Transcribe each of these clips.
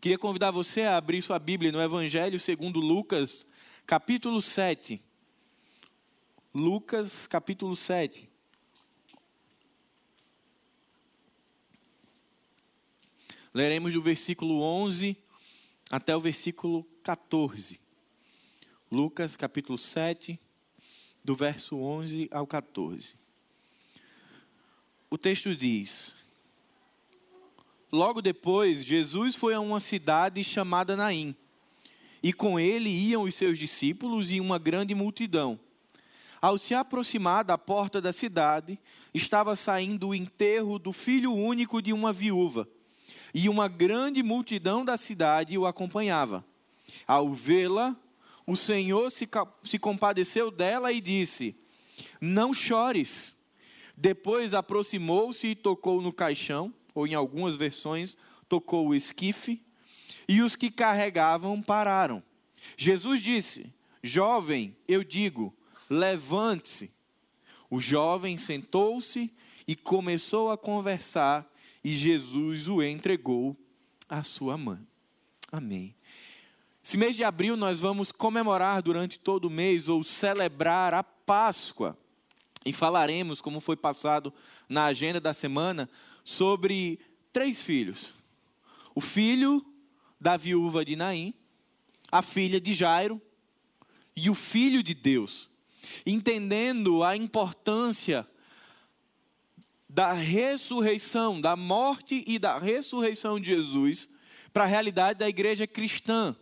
Queria convidar você a abrir sua Bíblia no Evangelho segundo Lucas, capítulo 7. Lucas, capítulo 7. Leremos do versículo 11 até o versículo 14. Lucas, capítulo 7, do verso 11 ao 14. O texto diz: Logo depois, Jesus foi a uma cidade chamada Naim, e com ele iam os seus discípulos e uma grande multidão. Ao se aproximar da porta da cidade, estava saindo o enterro do filho único de uma viúva, e uma grande multidão da cidade o acompanhava. Ao vê-la, o Senhor se, compadeceu dela e disse: Não chores. Depois aproximou-se e tocou no caixão, ou em algumas versões, tocou o esquife, e os que carregavam pararam. Jesus disse: Jovem, eu digo, levante-se. O jovem sentou-se e começou a conversar, e Jesus o entregou à sua mãe. Amém. Esse mês de abril nós vamos comemorar durante todo o mês ou celebrar a Páscoa. E falaremos, como foi passado na agenda da semana, sobre três filhos: o filho da viúva de Naim, a filha de Jairo e o filho de Deus. Entendendo a importância da ressurreição, da morte e da ressurreição de Jesus para a realidade da igreja cristã,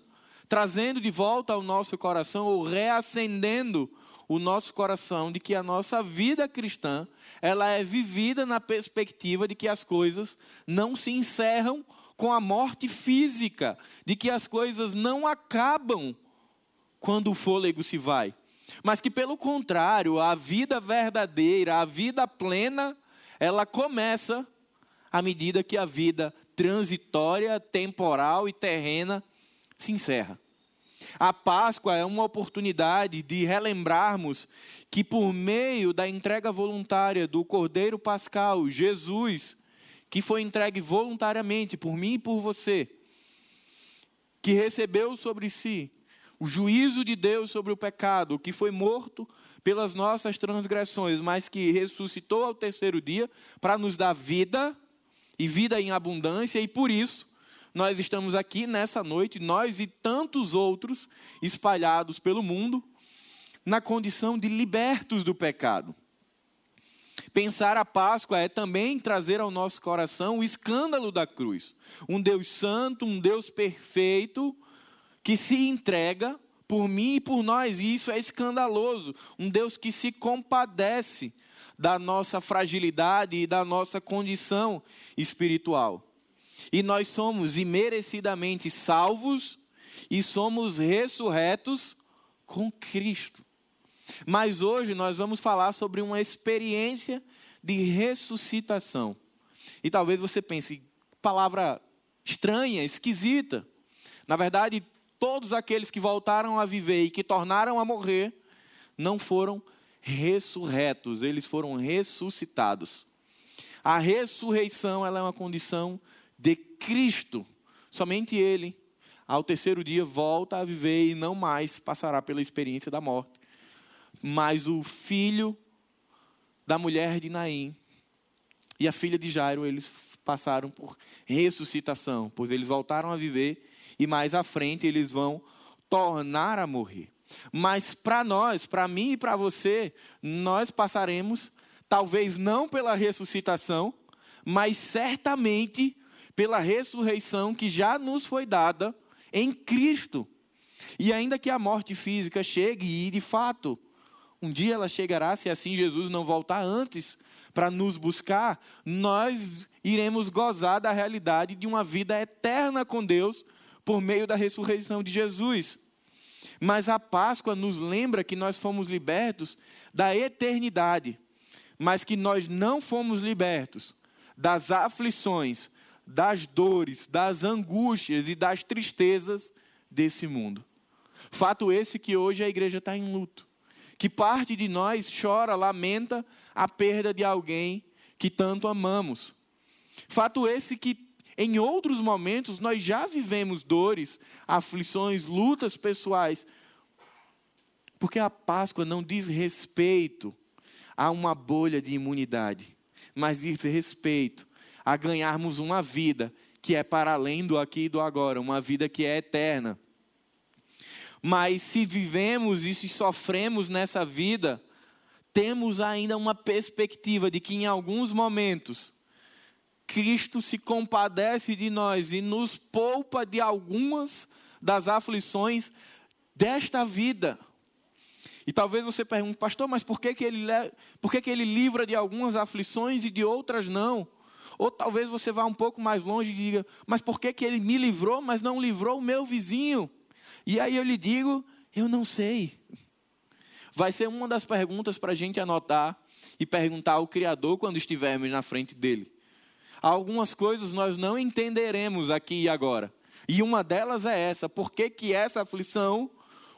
trazendo de volta ao nosso coração ou reacendendo o nosso coração de que a nossa vida cristã, ela é vivida na perspectiva de que as coisas não se encerram com a morte física, de que as coisas não acabam quando o fôlego se vai, mas que pelo contrário, a vida verdadeira, a vida plena, ela começa à medida que a vida transitória, temporal e terrena se encerra. A Páscoa é uma oportunidade de relembrarmos que, por meio da entrega voluntária do Cordeiro Pascal, Jesus, que foi entregue voluntariamente por mim e por você, que recebeu sobre si o juízo de Deus sobre o pecado, que foi morto pelas nossas transgressões, mas que ressuscitou ao terceiro dia para nos dar vida e vida em abundância, e por isso nós estamos aqui nessa noite, nós e tantos outros espalhados pelo mundo, na condição de libertos do pecado. Pensar a Páscoa é também trazer ao nosso coração o escândalo da cruz. Um Deus santo, um Deus perfeito, que se entrega por mim e por nós, e isso é escandaloso. Um Deus que se compadece da nossa fragilidade e da nossa condição espiritual. E nós somos imerecidamente salvos e somos ressurretos com Cristo. Mas hoje nós vamos falar sobre uma experiência de ressuscitação. E talvez você pense, palavra estranha, esquisita. Na verdade, todos aqueles que voltaram a viver e que tornaram a morrer não foram ressurretos, eles foram ressuscitados. A ressurreição ela é uma condição de Cristo. Somente Ele, ao terceiro dia, volta a viver e não mais passará pela experiência da morte. Mas o filho da mulher de Naim e a filha de Jairo, eles passaram por ressuscitação, pois eles voltaram a viver e mais à frente eles vão tornar a morrer. Mas para nós, para mim e para você, nós passaremos, talvez não pela ressuscitação, mas certamente pela ressurreição que já nos foi dada em Cristo. E ainda que a morte física chegue, e de fato, um dia ela chegará, se assim Jesus não voltar antes para nos buscar, nós iremos gozar da realidade de uma vida eterna com Deus por meio da ressurreição de Jesus. Mas a Páscoa nos lembra que nós fomos libertos da eternidade, mas que nós não fomos libertos das aflições, das dores, das angústias e das tristezas desse mundo. Fato esse que hoje a igreja está em luto. Que parte de nós chora, lamenta a perda de alguém que tanto amamos. Fato esse que em outros momentos nós já vivemos dores, aflições, lutas pessoais. Porque a Páscoa não diz respeito a uma bolha de imunidade, mas diz respeito a ganharmos uma vida que é para além do aqui e do agora, uma vida que é eterna. Mas se vivemos e se sofremos nessa vida, temos ainda uma perspectiva de que em alguns momentos Cristo se compadece de nós e nos poupa de algumas das aflições desta vida. E talvez você pergunte, pastor, mas por que, que, ele, por que, que ele livra de algumas aflições e de outras não? Ou talvez você vá um pouco mais longe e diga, mas por que, que ele me livrou, mas não livrou o meu vizinho? E aí eu lhe digo, eu não sei. Vai ser uma das perguntas para a gente anotar e perguntar ao Criador quando estivermos na frente dele. Algumas coisas nós não entenderemos aqui e agora. E uma delas é essa: por que, que essa aflição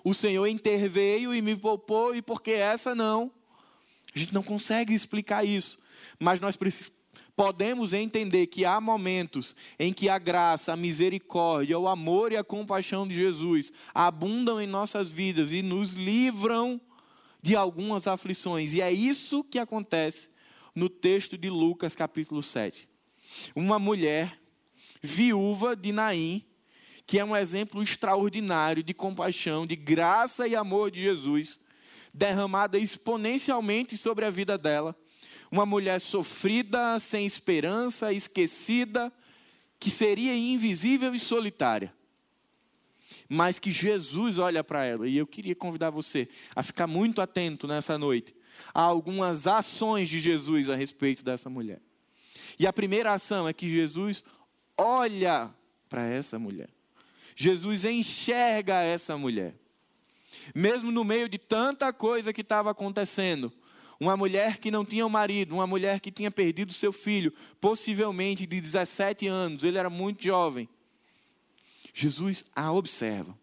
o Senhor interveio e me poupou e por que essa não? A gente não consegue explicar isso, mas nós podemos entender que há momentos em que a graça, a misericórdia, o amor e a compaixão de Jesus abundam em nossas vidas e nos livram de algumas aflições. E é isso que acontece no texto de Lucas, capítulo 7 uma mulher viúva de Naim, que é um exemplo extraordinário de compaixão, de graça e amor de Jesus, derramada exponencialmente sobre a vida dela. Uma mulher sofrida, sem esperança, esquecida, que seria invisível e solitária. Mas que Jesus olha para ela, e eu queria convidar você a ficar muito atento nessa noite a algumas ações de Jesus a respeito dessa mulher. E a primeira ação é que Jesus olha para essa mulher. Jesus enxerga essa mulher. Mesmo no meio de tanta coisa que estava acontecendo, uma mulher que não tinha um marido, uma mulher que tinha perdido seu filho, possivelmente de 17 anos, ele era muito jovem. Jesus a observa.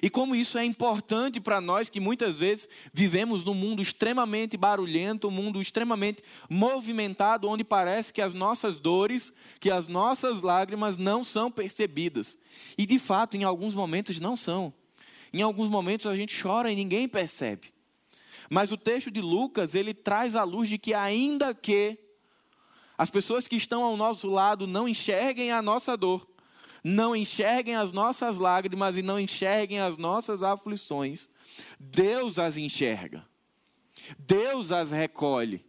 E como isso é importante para nós que muitas vezes vivemos num mundo extremamente barulhento, um mundo extremamente movimentado, onde parece que as nossas dores, que as nossas lágrimas não são percebidas. E de fato, em alguns momentos não são. Em alguns momentos a gente chora e ninguém percebe. Mas o texto de Lucas, ele traz a luz de que ainda que as pessoas que estão ao nosso lado não enxerguem a nossa dor, não enxerguem as nossas lágrimas e não enxerguem as nossas aflições, Deus as enxerga, Deus as recolhe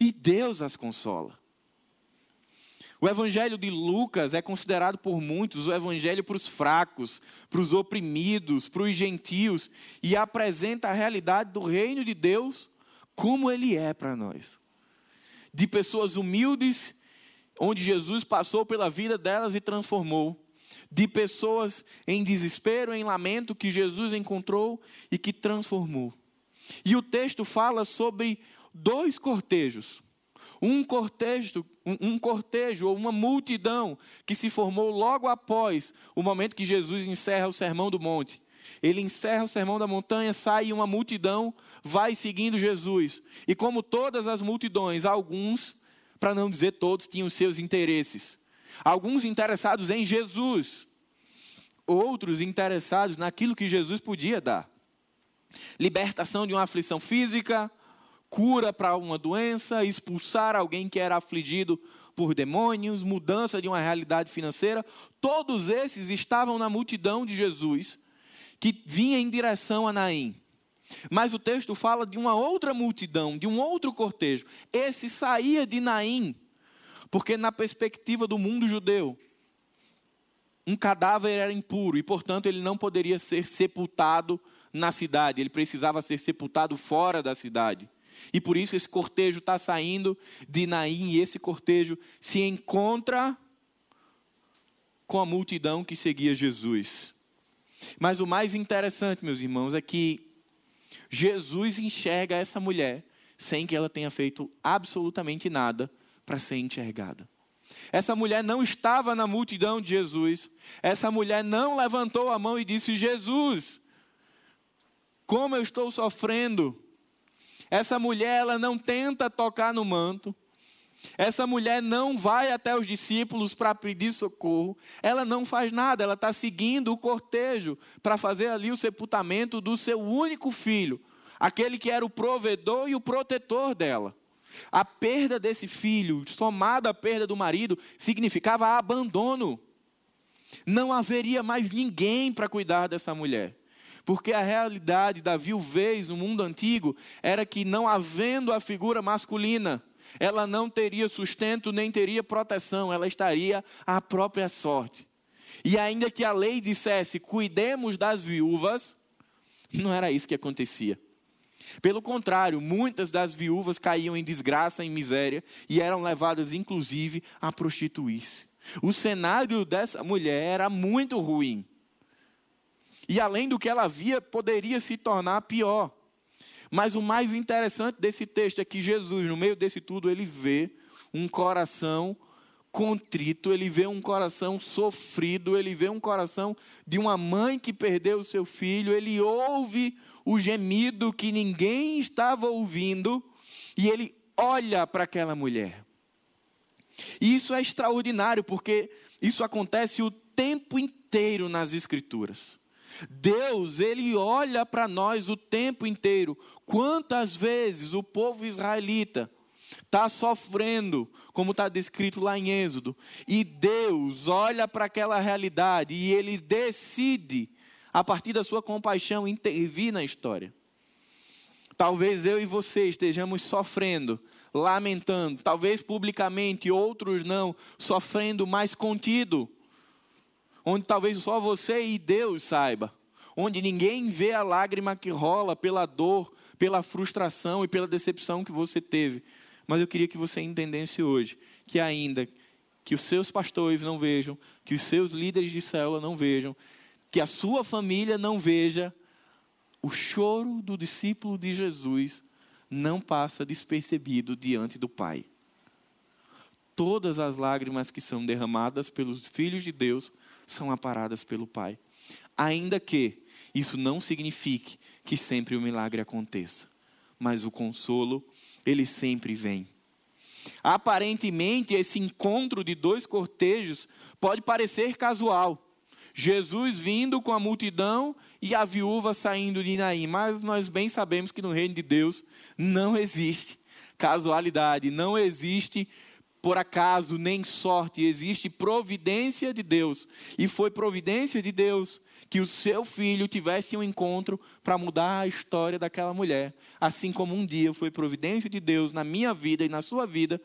e Deus as consola. O evangelho de Lucas é considerado por muitos o evangelho para os fracos, para os oprimidos, para os gentios, e apresenta a realidade do reino de Deus como ele é para nós. De pessoas humildes onde Jesus passou pela vida delas e transformou, de pessoas em desespero, em lamento, que Jesus encontrou e que transformou. E o texto fala sobre dois cortejos. Um cortejo, um, cortejo ou uma multidão que se formou logo após o momento que Jesus encerra o sermão do monte. Ele encerra o sermão da montanha, sai uma multidão, vai seguindo Jesus. E como todas as multidões, alguns para não dizer todos, tinham seus interesses. Alguns interessados em Jesus, outros interessados naquilo que Jesus podia dar. Libertação de uma aflição física, cura para uma doença, expulsar alguém que era afligido por demônios, mudança de uma realidade financeira. Todos esses estavam na multidão de Jesus que vinha em direção a Naim. Mas o texto fala de uma outra multidão, de um outro cortejo. Esse saía de Naim, porque na perspectiva do mundo judeu, um cadáver era impuro e, portanto, ele não poderia ser sepultado na cidade, ele precisava ser sepultado fora da cidade. E por isso esse cortejo está saindo de Naim e esse cortejo se encontra com a multidão que seguia Jesus. Mas o mais interessante, meus irmãos, é que Jesus enxerga essa mulher sem que ela tenha feito absolutamente nada para ser enxergada. Essa mulher não estava na multidão de Jesus. Essa mulher não levantou a mão e disse: Jesus, como eu estou sofrendo. Essa mulher, ela não tenta tocar no manto. Essa mulher não vai até os discípulos para pedir socorro, ela não faz nada, ela está seguindo o cortejo para fazer ali o sepultamento do seu único filho, aquele que era o provedor e o protetor dela. A perda desse filho, somada à perda do marido, significava abandono. Não haveria mais ninguém para cuidar dessa mulher. Porque a realidade da viuvez no mundo antigo era que, não havendo a figura masculina, ela não teria sustento nem teria proteção, ela estaria à própria sorte. E ainda que a lei dissesse cuidemos das viúvas, não era isso que acontecia. Pelo contrário, muitas das viúvas caíam em desgraça, em miséria e eram levadas, inclusive, a prostituir-se. O cenário dessa mulher era muito ruim. E além do que ela via, poderia se tornar pior. Mas o mais interessante desse texto é que Jesus, no meio desse tudo, ele vê um coração contrito, ele vê um coração sofrido, ele vê um coração de uma mãe que perdeu o seu filho, ele ouve o gemido que ninguém estava ouvindo e ele olha para aquela mulher. E isso é extraordinário, porque isso acontece o tempo inteiro nas Escrituras. Deus, ele olha para nós o tempo inteiro. Quantas vezes o povo israelita está sofrendo, como está descrito lá em Êxodo, e Deus olha para aquela realidade e ele decide, a partir da sua compaixão, intervir na história. Talvez eu e você estejamos sofrendo, lamentando, talvez publicamente, outros não, sofrendo mais contido onde talvez só você e Deus saiba, onde ninguém vê a lágrima que rola pela dor, pela frustração e pela decepção que você teve. Mas eu queria que você entendesse hoje que ainda que os seus pastores não vejam, que os seus líderes de célula não vejam, que a sua família não veja, o choro do discípulo de Jesus não passa despercebido diante do Pai. Todas as lágrimas que são derramadas pelos filhos de Deus são aparadas pelo Pai. Ainda que isso não signifique que sempre o milagre aconteça, mas o consolo, ele sempre vem. Aparentemente, esse encontro de dois cortejos pode parecer casual. Jesus vindo com a multidão e a viúva saindo de Naim, mas nós bem sabemos que no reino de Deus não existe casualidade, não existe por acaso nem sorte, existe providência de Deus. E foi providência de Deus que o seu filho tivesse um encontro para mudar a história daquela mulher. Assim como um dia foi providência de Deus na minha vida e na sua vida,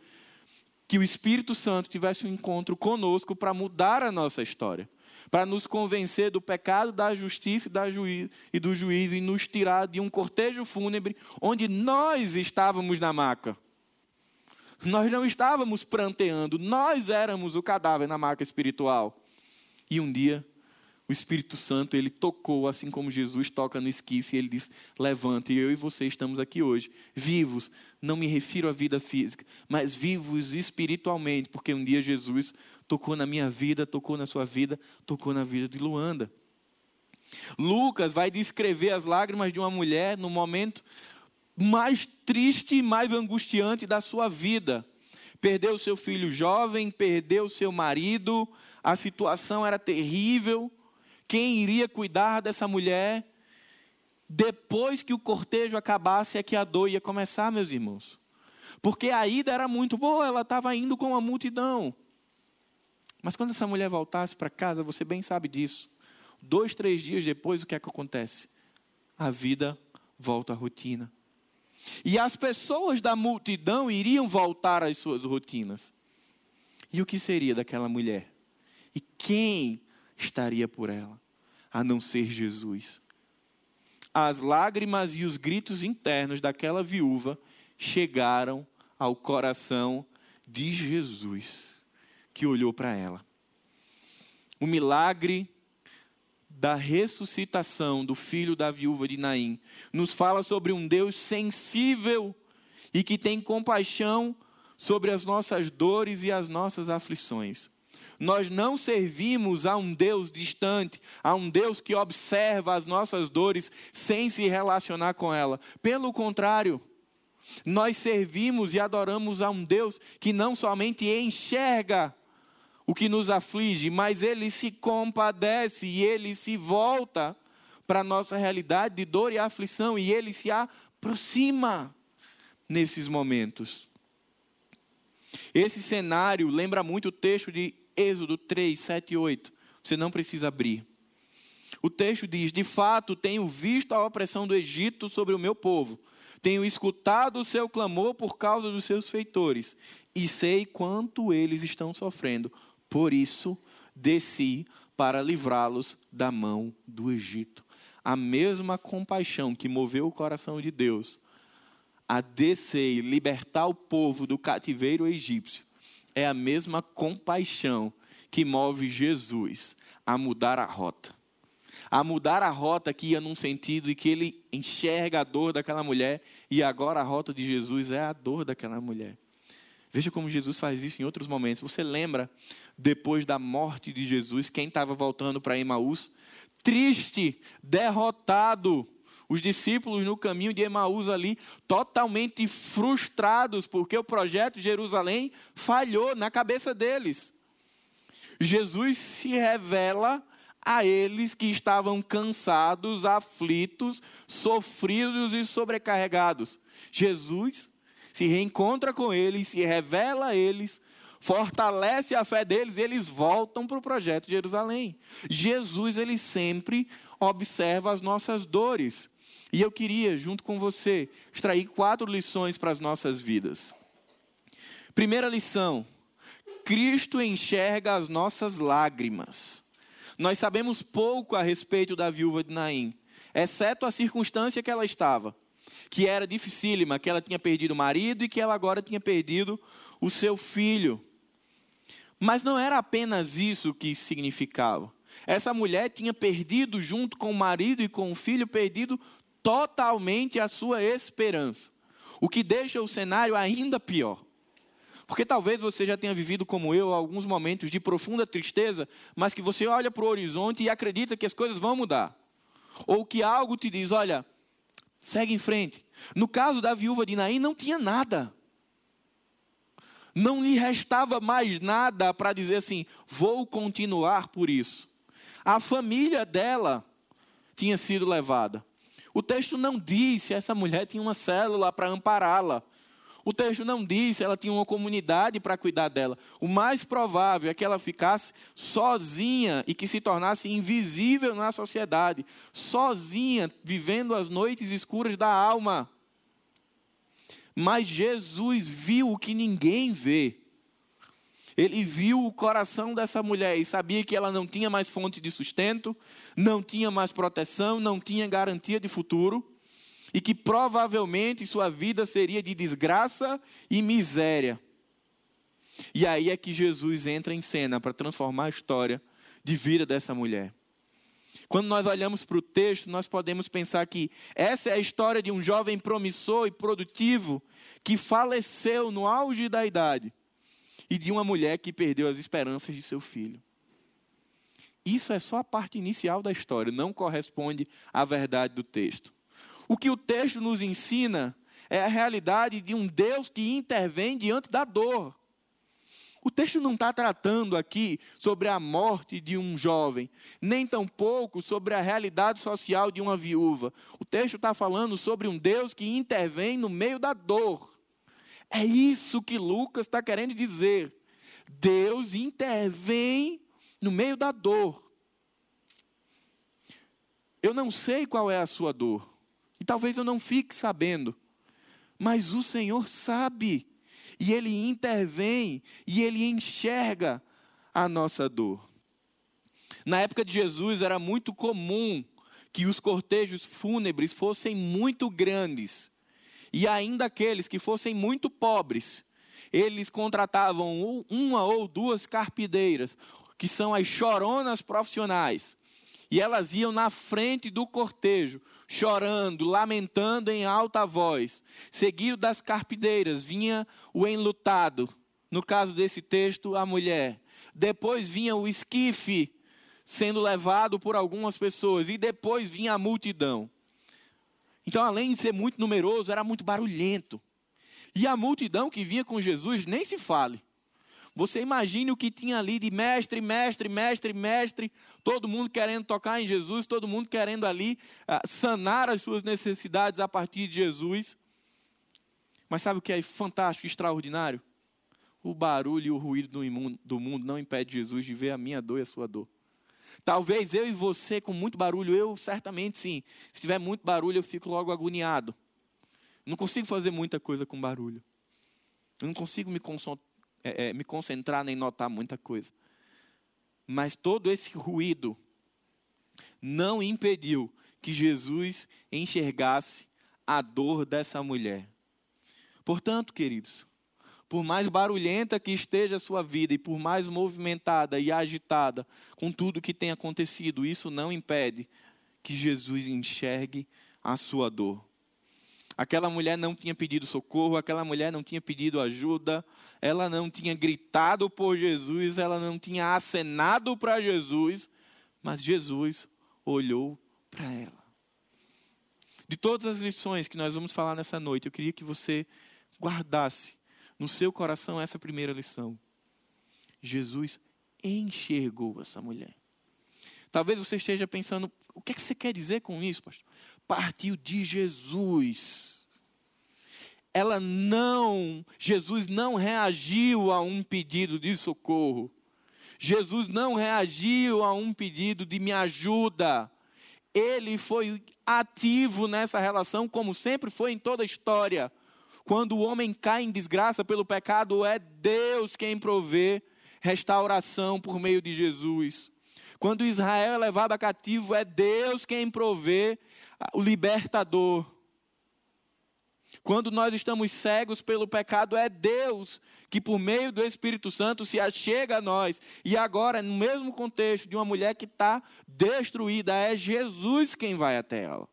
que o Espírito Santo tivesse um encontro conosco para mudar a nossa história. Para nos convencer do pecado, da justiça e do juízo e nos tirar de um cortejo fúnebre onde nós estávamos na maca nós não estávamos pranteando, nós éramos o cadáver na marca espiritual. E um dia, o Espírito Santo, ele tocou, assim como Jesus toca no esquife, ele diz: Levante, e eu e você estamos aqui hoje, vivos. Não me refiro à vida física, mas vivos espiritualmente, porque um dia Jesus tocou na minha vida, tocou na sua vida, tocou na vida de Luanda. Lucas vai descrever as lágrimas de uma mulher no momento mais triste e mais angustiante da sua vida. Perdeu seu filho jovem, perdeu seu marido, a situação era terrível. Quem iria cuidar dessa mulher? Depois que o cortejo acabasse, é que a dor ia começar, meus irmãos. Porque a ida era muito boa, ela estava indo com a multidão. Mas quando essa mulher voltasse para casa, você bem sabe disso. Dois, três dias depois, o que é que acontece? A vida volta à rotina. E as pessoas da multidão iriam voltar às suas rotinas. E o que seria daquela mulher? E quem estaria por ela? A não ser Jesus. As lágrimas e os gritos internos daquela viúva chegaram ao coração de Jesus, que olhou para ela. O milagre da ressuscitação do filho da viúva de Naim, nos fala sobre um Deus sensível e que tem compaixão sobre as nossas dores e as nossas aflições. Nós não servimos a um Deus distante, a um Deus que observa as nossas dores sem se relacionar com ela. Pelo contrário, Nós servimos e adoramos a um Deus que não somente enxerga o que nos aflige, mas ele se compadece e ele se volta para a nossa realidade de dor e aflição e ele se aproxima nesses momentos. Esse cenário lembra muito o texto de Êxodo 3, 7 e 8. Você não precisa abrir. O texto diz: De fato, tenho visto a opressão do Egito sobre o meu povo, tenho escutado o seu clamor por causa dos seus feitores, e sei quanto eles estão sofrendo. Por isso, desci para livrá-los da mão do Egito. A mesma compaixão que moveu o coração de Deus a descer e libertar o povo do cativeiro egípcio é a mesma compaixão que move Jesus a mudar a rota. A mudar a rota que ia num sentido e que ele enxerga a dor daquela mulher e agora a rota de Jesus é a dor daquela mulher. Veja como Jesus faz isso em outros momentos. Você lembra, depois da morte de Jesus, quem estava voltando para Emaús? Triste, derrotado. Os discípulos no caminho de Emaús ali, totalmente frustrados, porque o projeto de Jerusalém falhou na cabeça deles. Jesus se revela a eles que estavam cansados, aflitos, sofridos e sobrecarregados. Jesus se reencontra com eles, se revela a eles, fortalece a fé deles e eles voltam para o projeto de Jerusalém. Jesus, ele sempre observa as nossas dores. E eu queria, junto com você, extrair quatro lições para as nossas vidas. Primeira lição: Cristo enxerga as nossas lágrimas. Nós sabemos pouco a respeito da viúva de Naim, exceto a circunstância que ela estava que era dificílima, que ela tinha perdido o marido e que ela agora tinha perdido o seu filho. Mas não era apenas isso que significava. Essa mulher tinha perdido, junto com o marido e com o filho, perdido totalmente a sua esperança. O que deixa o cenário ainda pior. Porque talvez você já tenha vivido como eu alguns momentos de profunda tristeza, mas que você olha para o horizonte e acredita que as coisas vão mudar. Ou que algo te diz: olha, Segue em frente. No caso da viúva de Naim, não tinha nada. Não lhe restava mais nada para dizer assim: vou continuar por isso. A família dela tinha sido levada. O texto não diz se essa mulher tinha uma célula para ampará-la. O texto não diz se ela tinha uma comunidade para cuidar dela. O mais provável é que ela ficasse sozinha e que se tornasse invisível na sociedade, sozinha, vivendo as noites escuras da alma. Mas Jesus viu o que ninguém vê. Ele viu o coração dessa mulher e sabia que ela não tinha mais fonte de sustento, não tinha mais proteção, não tinha garantia de futuro e que provavelmente sua vida seria de desgraça e miséria. E aí é que Jesus entra em cena para transformar a história de vida dessa mulher. Quando nós olhamos para o texto, nós podemos pensar que essa é a história de um jovem promissor e produtivo que faleceu no auge da idade e de uma mulher que perdeu as esperanças de seu filho. Isso é só a parte inicial da história, não corresponde à verdade do texto. O que o texto nos ensina é a realidade de um Deus que intervém diante da dor. O texto não está tratando aqui sobre a morte de um jovem, nem tampouco sobre a realidade social de uma viúva. O texto está falando sobre um Deus que intervém no meio da dor. É isso que Lucas está querendo dizer. Deus intervém no meio da dor. Eu não sei qual é a sua dor. E talvez eu não fique sabendo, mas o Senhor sabe, e Ele intervém, e Ele enxerga a nossa dor. Na época de Jesus era muito comum que os cortejos fúnebres fossem muito grandes, e ainda aqueles que fossem muito pobres, eles contratavam uma ou duas carpideiras, que são as choronas profissionais, e elas iam na frente do cortejo, chorando, lamentando em alta voz. Seguido das carpideiras vinha o enlutado, no caso desse texto, a mulher. Depois vinha o esquife sendo levado por algumas pessoas, e depois vinha a multidão. Então, além de ser muito numeroso, era muito barulhento. E a multidão que vinha com Jesus, nem se fale. Você imagine o que tinha ali de mestre, mestre, mestre, mestre, todo mundo querendo tocar em Jesus, todo mundo querendo ali uh, sanar as suas necessidades a partir de Jesus. Mas sabe o que é fantástico, extraordinário? O barulho e o ruído do mundo não impede Jesus de ver a minha dor e a sua dor. Talvez eu e você com muito barulho, eu certamente sim. Se tiver muito barulho, eu fico logo agoniado. Não consigo fazer muita coisa com barulho. Eu não consigo me é, é, me concentrar nem notar muita coisa. Mas todo esse ruído não impediu que Jesus enxergasse a dor dessa mulher. Portanto, queridos, por mais barulhenta que esteja a sua vida e por mais movimentada e agitada com tudo que tem acontecido, isso não impede que Jesus enxergue a sua dor. Aquela mulher não tinha pedido socorro, aquela mulher não tinha pedido ajuda, ela não tinha gritado por Jesus, ela não tinha acenado para Jesus, mas Jesus olhou para ela. De todas as lições que nós vamos falar nessa noite, eu queria que você guardasse no seu coração essa primeira lição. Jesus enxergou essa mulher. Talvez você esteja pensando, o que, é que você quer dizer com isso, pastor? Partiu de Jesus. Ela não, Jesus não reagiu a um pedido de socorro. Jesus não reagiu a um pedido de me ajuda. Ele foi ativo nessa relação, como sempre foi em toda a história. Quando o homem cai em desgraça pelo pecado, é Deus quem provê restauração por meio de Jesus. Quando Israel é levado a cativo, é Deus quem provê o libertador. Quando nós estamos cegos pelo pecado, é Deus que, por meio do Espírito Santo, se achega a nós. E agora, no mesmo contexto de uma mulher que está destruída, é Jesus quem vai até ela.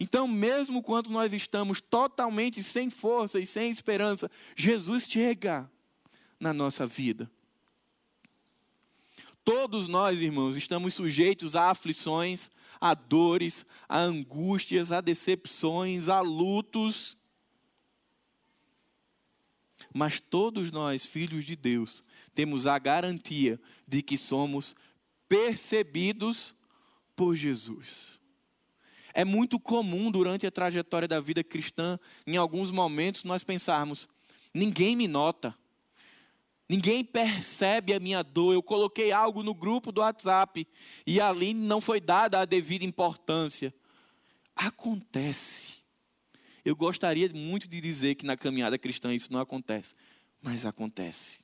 Então, mesmo quando nós estamos totalmente sem força e sem esperança, Jesus chega na nossa vida. Todos nós, irmãos, estamos sujeitos a aflições, a dores, a angústias, a decepções, a lutos. Mas todos nós, filhos de Deus, temos a garantia de que somos percebidos por Jesus. É muito comum durante a trajetória da vida cristã, em alguns momentos, nós pensarmos: ninguém me nota. Ninguém percebe a minha dor. Eu coloquei algo no grupo do WhatsApp e ali não foi dada a devida importância. Acontece. Eu gostaria muito de dizer que na caminhada cristã isso não acontece, mas acontece.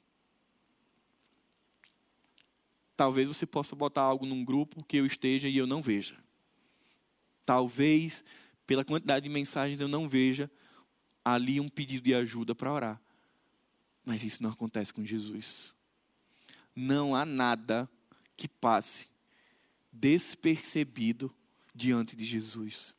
Talvez você possa botar algo num grupo que eu esteja e eu não veja. Talvez, pela quantidade de mensagens, eu não veja ali um pedido de ajuda para orar. Mas isso não acontece com Jesus. Não há nada que passe despercebido diante de Jesus.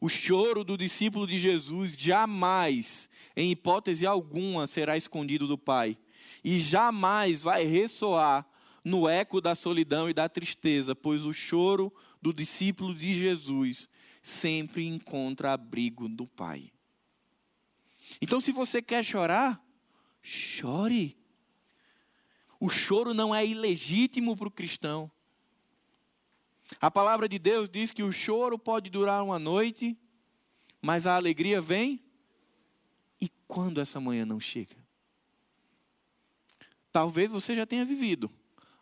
O choro do discípulo de Jesus jamais, em hipótese alguma, será escondido do Pai, e jamais vai ressoar no eco da solidão e da tristeza, pois o choro do discípulo de Jesus sempre encontra abrigo do Pai. Então, se você quer chorar, Chore. O choro não é ilegítimo para o cristão. A palavra de Deus diz que o choro pode durar uma noite, mas a alegria vem. E quando essa manhã não chega? Talvez você já tenha vivido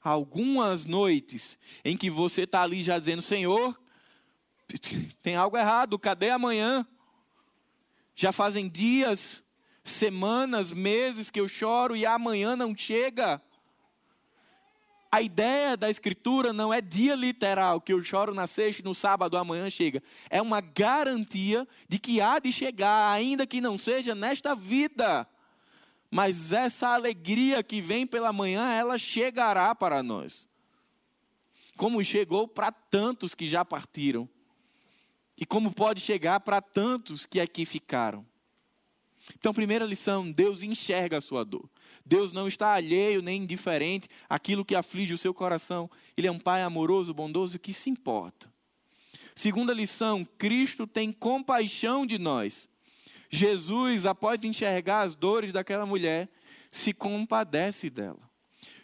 algumas noites em que você está ali já dizendo: Senhor, tem algo errado, cadê amanhã? Já fazem dias semanas, meses que eu choro e amanhã não chega. A ideia da Escritura não é dia literal, que eu choro na sexta e no sábado amanhã chega. É uma garantia de que há de chegar, ainda que não seja nesta vida. Mas essa alegria que vem pela manhã, ela chegará para nós. Como chegou para tantos que já partiram. E como pode chegar para tantos que aqui ficaram. Então, primeira lição: Deus enxerga a sua dor. Deus não está alheio nem indiferente àquilo que aflige o seu coração. Ele é um Pai amoroso, bondoso que se importa. Segunda lição: Cristo tem compaixão de nós. Jesus, após enxergar as dores daquela mulher, se compadece dela.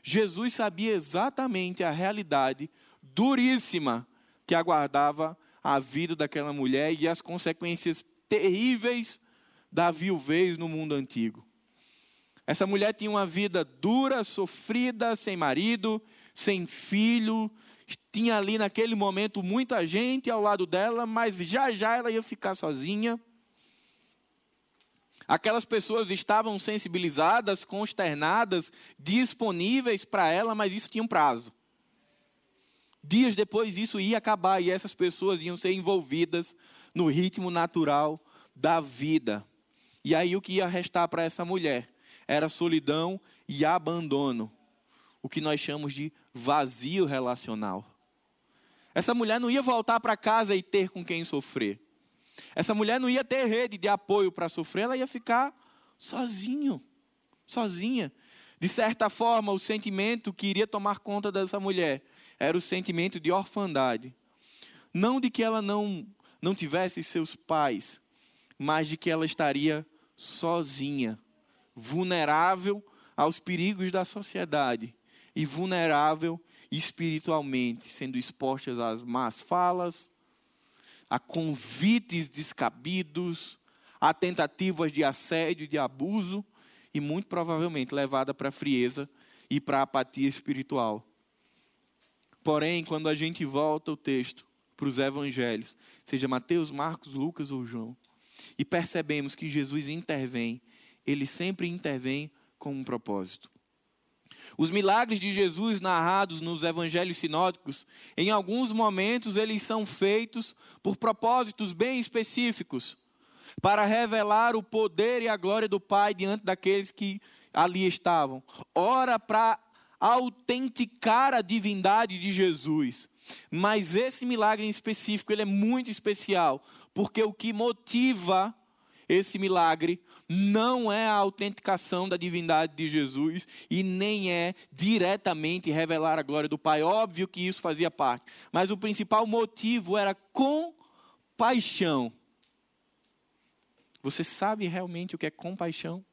Jesus sabia exatamente a realidade duríssima que aguardava a vida daquela mulher e as consequências terríveis da viuvez no mundo antigo. Essa mulher tinha uma vida dura, sofrida, sem marido, sem filho, tinha ali naquele momento muita gente ao lado dela, mas já já ela ia ficar sozinha. Aquelas pessoas estavam sensibilizadas, consternadas, disponíveis para ela, mas isso tinha um prazo. Dias depois isso ia acabar e essas pessoas iam ser envolvidas no ritmo natural da vida. E aí o que ia restar para essa mulher era solidão e abandono, o que nós chamamos de vazio relacional. Essa mulher não ia voltar para casa e ter com quem sofrer. Essa mulher não ia ter rede de apoio para sofrer, ela ia ficar sozinho, sozinha. De certa forma, o sentimento que iria tomar conta dessa mulher era o sentimento de orfandade. Não de que ela não, não tivesse seus pais, mas de que ela estaria sozinha, vulnerável aos perigos da sociedade e vulnerável espiritualmente, sendo expostas às más falas, a convites descabidos, a tentativas de assédio, de abuso e muito provavelmente levada para a frieza e para a apatia espiritual. Porém, quando a gente volta o texto para os evangelhos, seja Mateus, Marcos, Lucas ou João, e percebemos que Jesus intervém, ele sempre intervém com um propósito. Os milagres de Jesus narrados nos evangelhos sinóticos, em alguns momentos eles são feitos por propósitos bem específicos, para revelar o poder e a glória do Pai diante daqueles que ali estavam. Ora, para autenticar a divindade de Jesus. Mas esse milagre em específico, ele é muito especial, porque o que motiva esse milagre não é a autenticação da divindade de Jesus e nem é diretamente revelar a glória do Pai. Óbvio que isso fazia parte, mas o principal motivo era compaixão. Você sabe realmente o que é compaixão?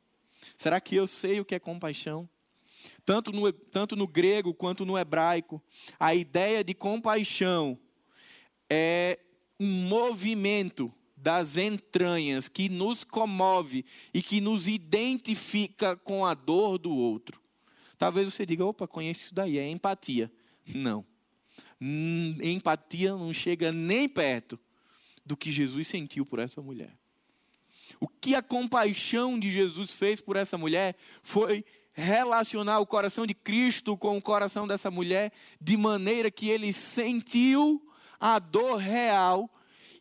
Será que eu sei o que é compaixão? Tanto no, tanto no grego quanto no hebraico, a ideia de compaixão é um movimento das entranhas que nos comove e que nos identifica com a dor do outro. Talvez você diga, opa, conheço isso daí, é empatia. Não. Hum, empatia não chega nem perto do que Jesus sentiu por essa mulher. O que a compaixão de Jesus fez por essa mulher foi relacionar o coração de Cristo com o coração dessa mulher, de maneira que ele sentiu a dor real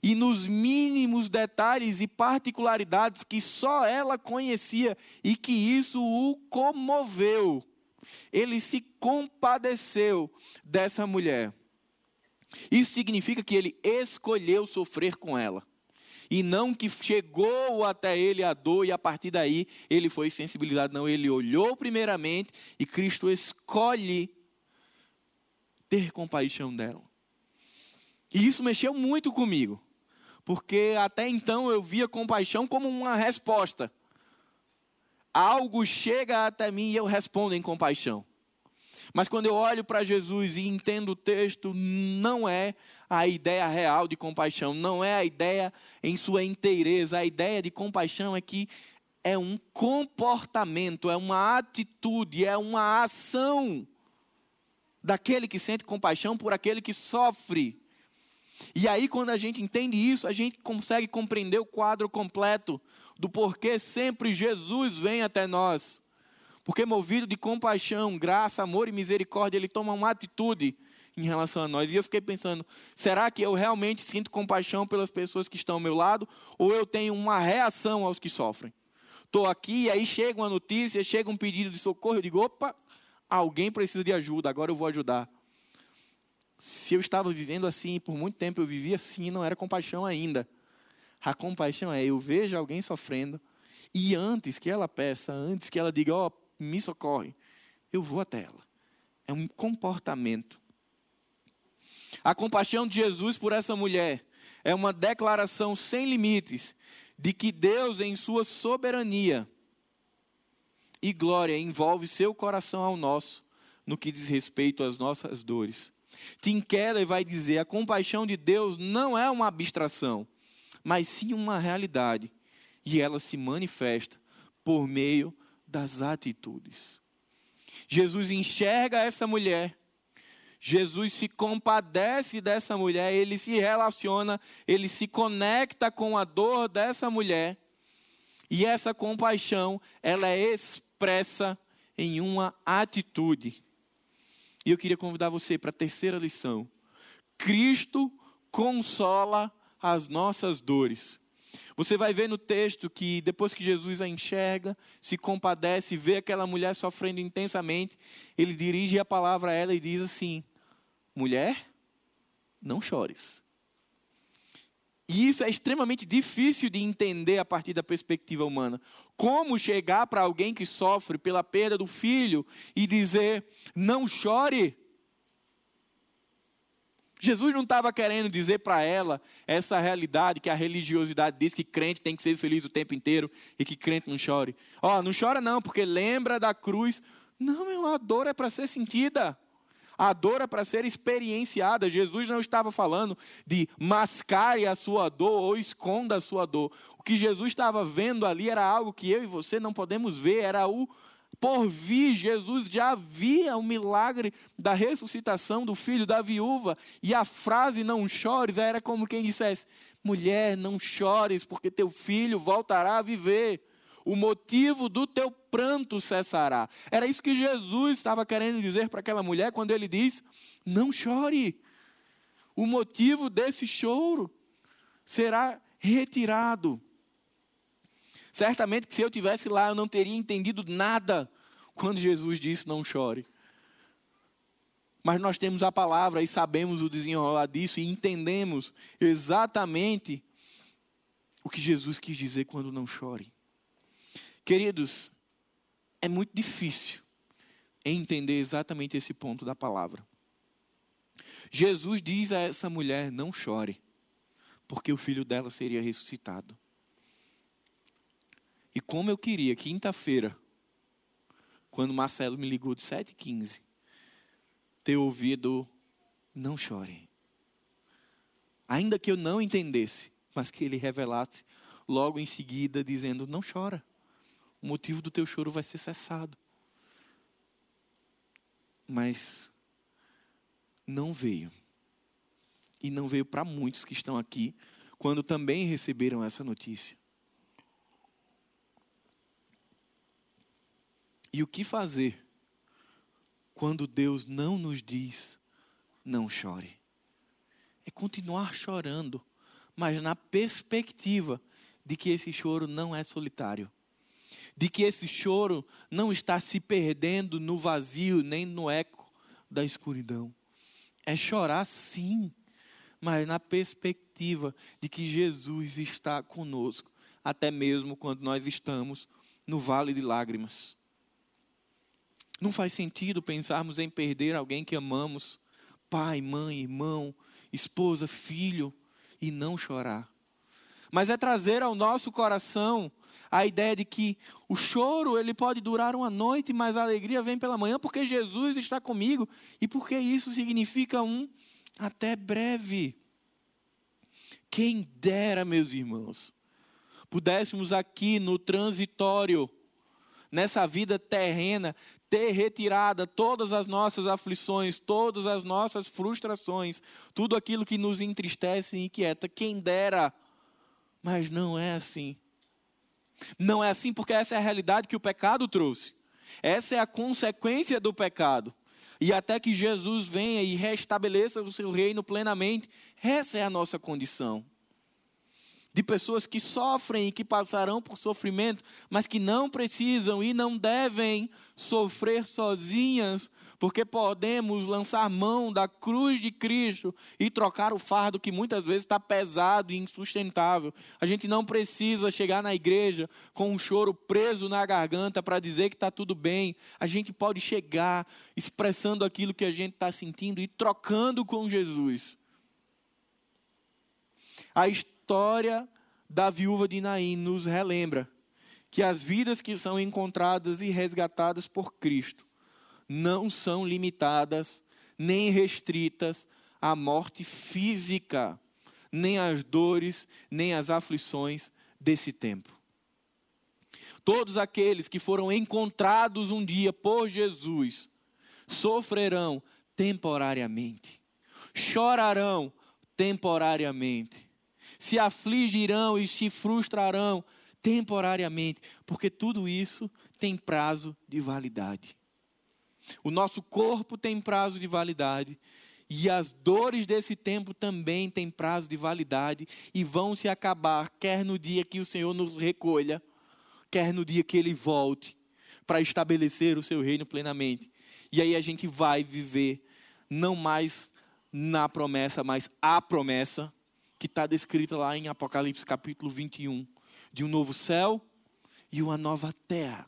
e nos mínimos detalhes e particularidades que só ela conhecia e que isso o comoveu. Ele se compadeceu dessa mulher. Isso significa que ele escolheu sofrer com ela. E não que chegou até ele a dor e a partir daí ele foi sensibilizado. Não, ele olhou primeiramente e Cristo escolhe ter compaixão dela. E isso mexeu muito comigo porque até então eu via compaixão como uma resposta. Algo chega até mim e eu respondo em compaixão. Mas quando eu olho para Jesus e entendo o texto, não é a ideia real de compaixão, não é a ideia em sua inteireza. A ideia de compaixão é que é um comportamento, é uma atitude, é uma ação daquele que sente compaixão por aquele que sofre. E aí, quando a gente entende isso, a gente consegue compreender o quadro completo do porquê sempre Jesus vem até nós. Porque, movido de compaixão, graça, amor e misericórdia, ele toma uma atitude em relação a nós. E eu fiquei pensando: será que eu realmente sinto compaixão pelas pessoas que estão ao meu lado? Ou eu tenho uma reação aos que sofrem? Estou aqui e aí chega uma notícia, chega um pedido de socorro, eu digo: opa, alguém precisa de ajuda, agora eu vou ajudar. Se eu estava vivendo assim, por muito tempo eu vivia assim, não era compaixão ainda. A compaixão é eu vejo alguém sofrendo e antes que ela peça, antes que ela diga, ó, oh, me socorre, eu vou até ela. É um comportamento. A compaixão de Jesus por essa mulher é uma declaração sem limites de que Deus, em sua soberania e glória, envolve seu coração ao nosso no que diz respeito às nossas dores. Tim Keller vai dizer: a compaixão de Deus não é uma abstração, mas sim uma realidade, e ela se manifesta por meio das atitudes. Jesus enxerga essa mulher, Jesus se compadece dessa mulher, ele se relaciona, ele se conecta com a dor dessa mulher, e essa compaixão, ela é expressa em uma atitude. E eu queria convidar você para a terceira lição. Cristo consola as nossas dores. Você vai ver no texto que depois que Jesus a enxerga, se compadece, vê aquela mulher sofrendo intensamente, ele dirige a palavra a ela e diz assim: Mulher, não chores. E isso é extremamente difícil de entender a partir da perspectiva humana. Como chegar para alguém que sofre pela perda do filho e dizer: não chore? Jesus não estava querendo dizer para ela essa realidade que a religiosidade diz que crente tem que ser feliz o tempo inteiro e que crente não chore. Ó, oh, não chora não, porque lembra da cruz. Não, meu, a dor é para ser sentida. A dor é para ser experienciada. Jesus não estava falando de mascare a sua dor ou esconda a sua dor. O que Jesus estava vendo ali era algo que eu e você não podemos ver, era o por vir, Jesus já via o milagre da ressuscitação do filho da viúva, e a frase não chores era como quem dissesse: mulher, não chores, porque teu filho voltará a viver o motivo do teu pranto cessará. Era isso que Jesus estava querendo dizer para aquela mulher quando ele diz: Não chore. O motivo desse choro será retirado. Certamente que se eu tivesse lá, eu não teria entendido nada quando Jesus disse: Não chore. Mas nós temos a palavra e sabemos o desenrolar disso e entendemos exatamente o que Jesus quis dizer quando não chore. Queridos, é muito difícil entender exatamente esse ponto da palavra. Jesus diz a essa mulher: não chore, porque o filho dela seria ressuscitado. E como eu queria, quinta-feira, quando Marcelo me ligou de 7h15, ter ouvido: não chore. Ainda que eu não entendesse, mas que ele revelasse logo em seguida, dizendo: não chora o motivo do teu choro vai ser cessado. Mas não veio. E não veio para muitos que estão aqui, quando também receberam essa notícia. E o que fazer quando Deus não nos diz, não chore? É continuar chorando, mas na perspectiva de que esse choro não é solitário de que esse choro não está se perdendo no vazio nem no eco da escuridão. É chorar sim, mas na perspectiva de que Jesus está conosco, até mesmo quando nós estamos no vale de lágrimas. Não faz sentido pensarmos em perder alguém que amamos, pai, mãe, irmão, esposa, filho, e não chorar. Mas é trazer ao nosso coração a ideia de que o choro ele pode durar uma noite, mas a alegria vem pela manhã, porque Jesus está comigo e porque isso significa um até breve. Quem dera, meus irmãos, pudéssemos aqui no transitório, nessa vida terrena, ter retirada todas as nossas aflições, todas as nossas frustrações, tudo aquilo que nos entristece e inquieta. Quem dera, mas não é assim. Não é assim porque essa é a realidade que o pecado trouxe. Essa é a consequência do pecado. E até que Jesus venha e restabeleça o seu reino plenamente, essa é a nossa condição. De pessoas que sofrem e que passarão por sofrimento, mas que não precisam e não devem sofrer sozinhas, porque podemos lançar mão da cruz de Cristo e trocar o fardo que muitas vezes está pesado e insustentável. A gente não precisa chegar na igreja com um choro preso na garganta para dizer que está tudo bem. A gente pode chegar expressando aquilo que a gente está sentindo e trocando com Jesus. A história da viúva de Naim nos relembra que as vidas que são encontradas e resgatadas por Cristo não são limitadas nem restritas à morte física, nem às dores, nem às aflições desse tempo. Todos aqueles que foram encontrados um dia por Jesus sofrerão temporariamente, chorarão temporariamente, se afligirão e se frustrarão temporariamente, porque tudo isso tem prazo de validade. O nosso corpo tem prazo de validade e as dores desse tempo também têm prazo de validade e vão se acabar, quer no dia que o Senhor nos recolha, quer no dia que Ele volte para estabelecer o seu reino plenamente. E aí a gente vai viver não mais na promessa, mas a promessa que está descrita lá em Apocalipse capítulo 21 de um novo céu e uma nova terra.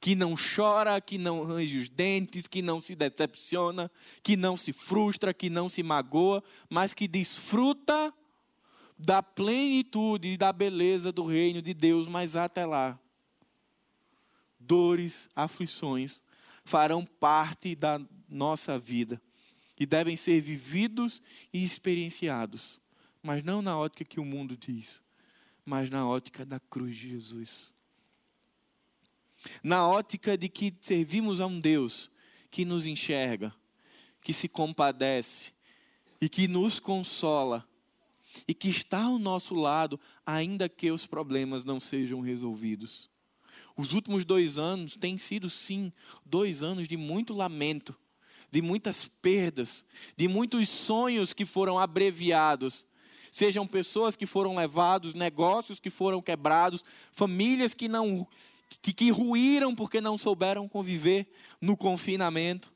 Que não chora, que não range os dentes, que não se decepciona, que não se frustra, que não se magoa, mas que desfruta da plenitude e da beleza do reino de Deus, mas até lá. Dores, aflições farão parte da nossa vida e devem ser vividos e experienciados, mas não na ótica que o mundo diz, mas na ótica da cruz de Jesus. Na ótica de que servimos a um Deus que nos enxerga, que se compadece e que nos consola e que está ao nosso lado, ainda que os problemas não sejam resolvidos. Os últimos dois anos têm sido, sim, dois anos de muito lamento, de muitas perdas, de muitos sonhos que foram abreviados, sejam pessoas que foram levados, negócios que foram quebrados, famílias que não que, que ruíram porque não souberam conviver no confinamento.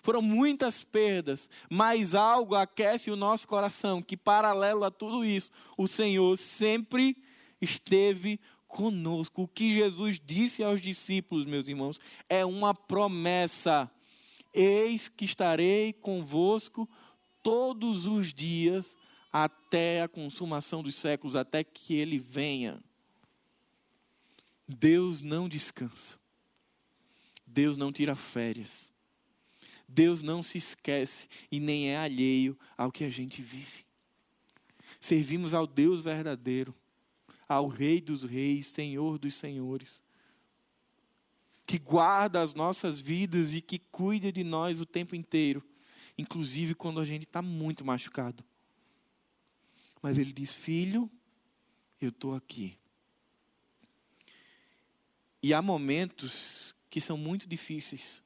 Foram muitas perdas, mas algo aquece o nosso coração, que paralelo a tudo isso, o Senhor sempre esteve conosco. O que Jesus disse aos discípulos, meus irmãos, é uma promessa. Eis que estarei convosco todos os dias até a consumação dos séculos, até que ele venha. Deus não descansa. Deus não tira férias. Deus não se esquece e nem é alheio ao que a gente vive. Servimos ao Deus verdadeiro, ao Rei dos Reis, Senhor dos Senhores, que guarda as nossas vidas e que cuida de nós o tempo inteiro, inclusive quando a gente está muito machucado. Mas ele diz: Filho, eu estou aqui. E há momentos que são muito difíceis,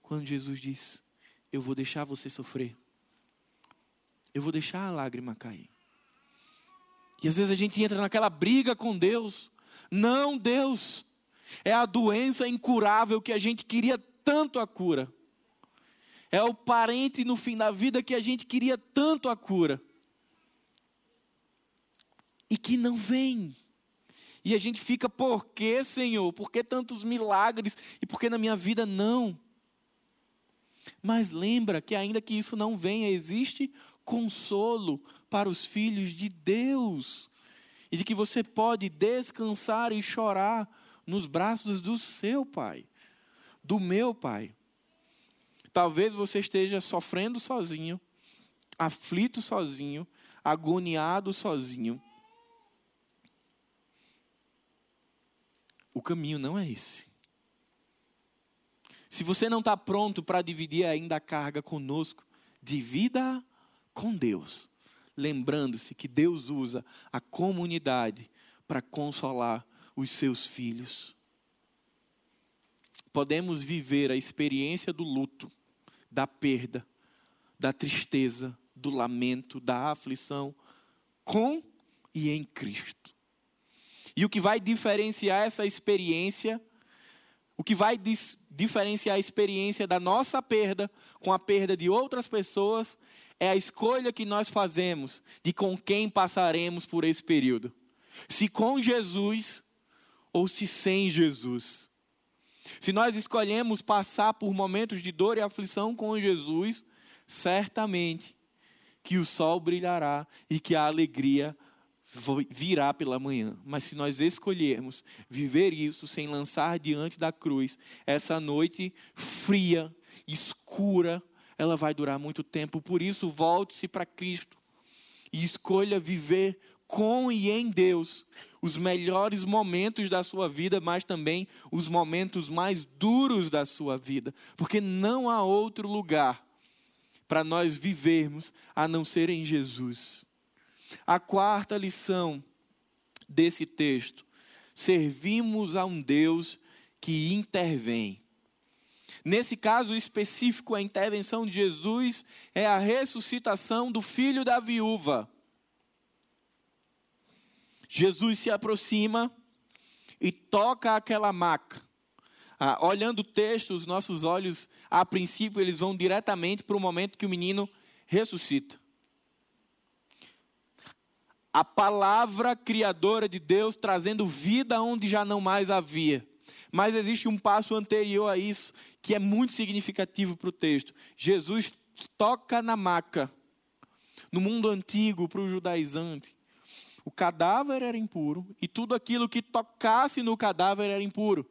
quando Jesus diz: Eu vou deixar você sofrer. Eu vou deixar a lágrima cair. E às vezes a gente entra naquela briga com Deus. Não, Deus, é a doença incurável que a gente queria tanto a cura. É o parente no fim da vida que a gente queria tanto a cura e que não vem. E a gente fica, por que, Senhor? Por que tantos milagres? E por que na minha vida não? Mas lembra que ainda que isso não venha, existe consolo para os filhos de Deus. E de que você pode descansar e chorar nos braços do seu Pai, do meu Pai. Talvez você esteja sofrendo sozinho, aflito sozinho, agoniado sozinho. O caminho não é esse. Se você não está pronto para dividir ainda a carga conosco, divida com Deus, lembrando-se que Deus usa a comunidade para consolar os seus filhos. Podemos viver a experiência do luto, da perda, da tristeza, do lamento, da aflição, com e em Cristo. E o que vai diferenciar essa experiência, o que vai diferenciar a experiência da nossa perda com a perda de outras pessoas, é a escolha que nós fazemos de com quem passaremos por esse período. Se com Jesus ou se sem Jesus. Se nós escolhemos passar por momentos de dor e aflição com Jesus, certamente que o sol brilhará e que a alegria virá pela manhã. Mas se nós escolhermos viver isso sem lançar diante da cruz, essa noite fria, escura, ela vai durar muito tempo. Por isso, volte-se para Cristo e escolha viver com e em Deus os melhores momentos da sua vida, mas também os momentos mais duros da sua vida, porque não há outro lugar para nós vivermos a não ser em Jesus. A quarta lição desse texto: servimos a um Deus que intervém. Nesse caso específico, a intervenção de Jesus é a ressuscitação do filho da viúva. Jesus se aproxima e toca aquela maca. Ah, olhando o texto, os nossos olhos, a princípio, eles vão diretamente para o momento que o menino ressuscita. A palavra criadora de Deus trazendo vida onde já não mais havia. Mas existe um passo anterior a isso que é muito significativo para o texto. Jesus toca na maca. No mundo antigo, para o judaizante, o cadáver era impuro e tudo aquilo que tocasse no cadáver era impuro.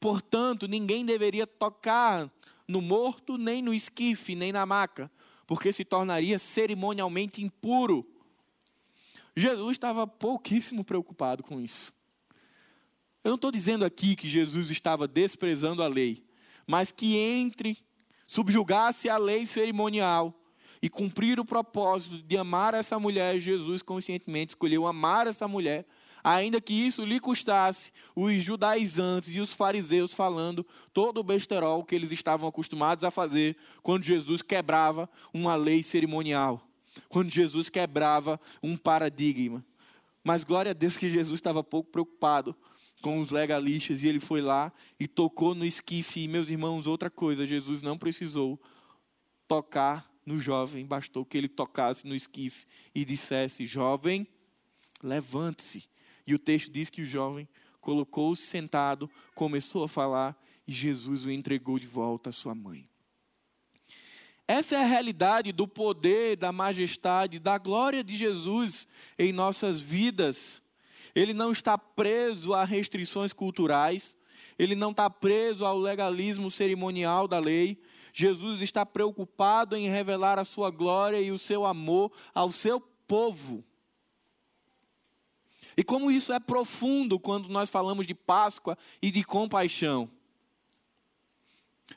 Portanto, ninguém deveria tocar no morto, nem no esquife, nem na maca, porque se tornaria cerimonialmente impuro. Jesus estava pouquíssimo preocupado com isso. Eu não estou dizendo aqui que Jesus estava desprezando a lei, mas que entre, subjugasse a lei cerimonial e cumprir o propósito de amar essa mulher, Jesus conscientemente escolheu amar essa mulher, ainda que isso lhe custasse os judaizantes e os fariseus falando todo o besterol que eles estavam acostumados a fazer quando Jesus quebrava uma lei cerimonial, quando Jesus quebrava um paradigma. Mas glória a Deus que Jesus estava pouco preocupado com os legalistas e ele foi lá e tocou no esquife. E, meus irmãos, outra coisa, Jesus não precisou tocar no jovem, bastou que ele tocasse no esquife e dissesse: Jovem, levante-se. E o texto diz que o jovem colocou-se sentado, começou a falar e Jesus o entregou de volta à sua mãe. Essa é a realidade do poder, da majestade, da glória de Jesus em nossas vidas. Ele não está preso a restrições culturais, ele não está preso ao legalismo cerimonial da lei, Jesus está preocupado em revelar a sua glória e o seu amor ao seu povo. E como isso é profundo quando nós falamos de Páscoa e de compaixão.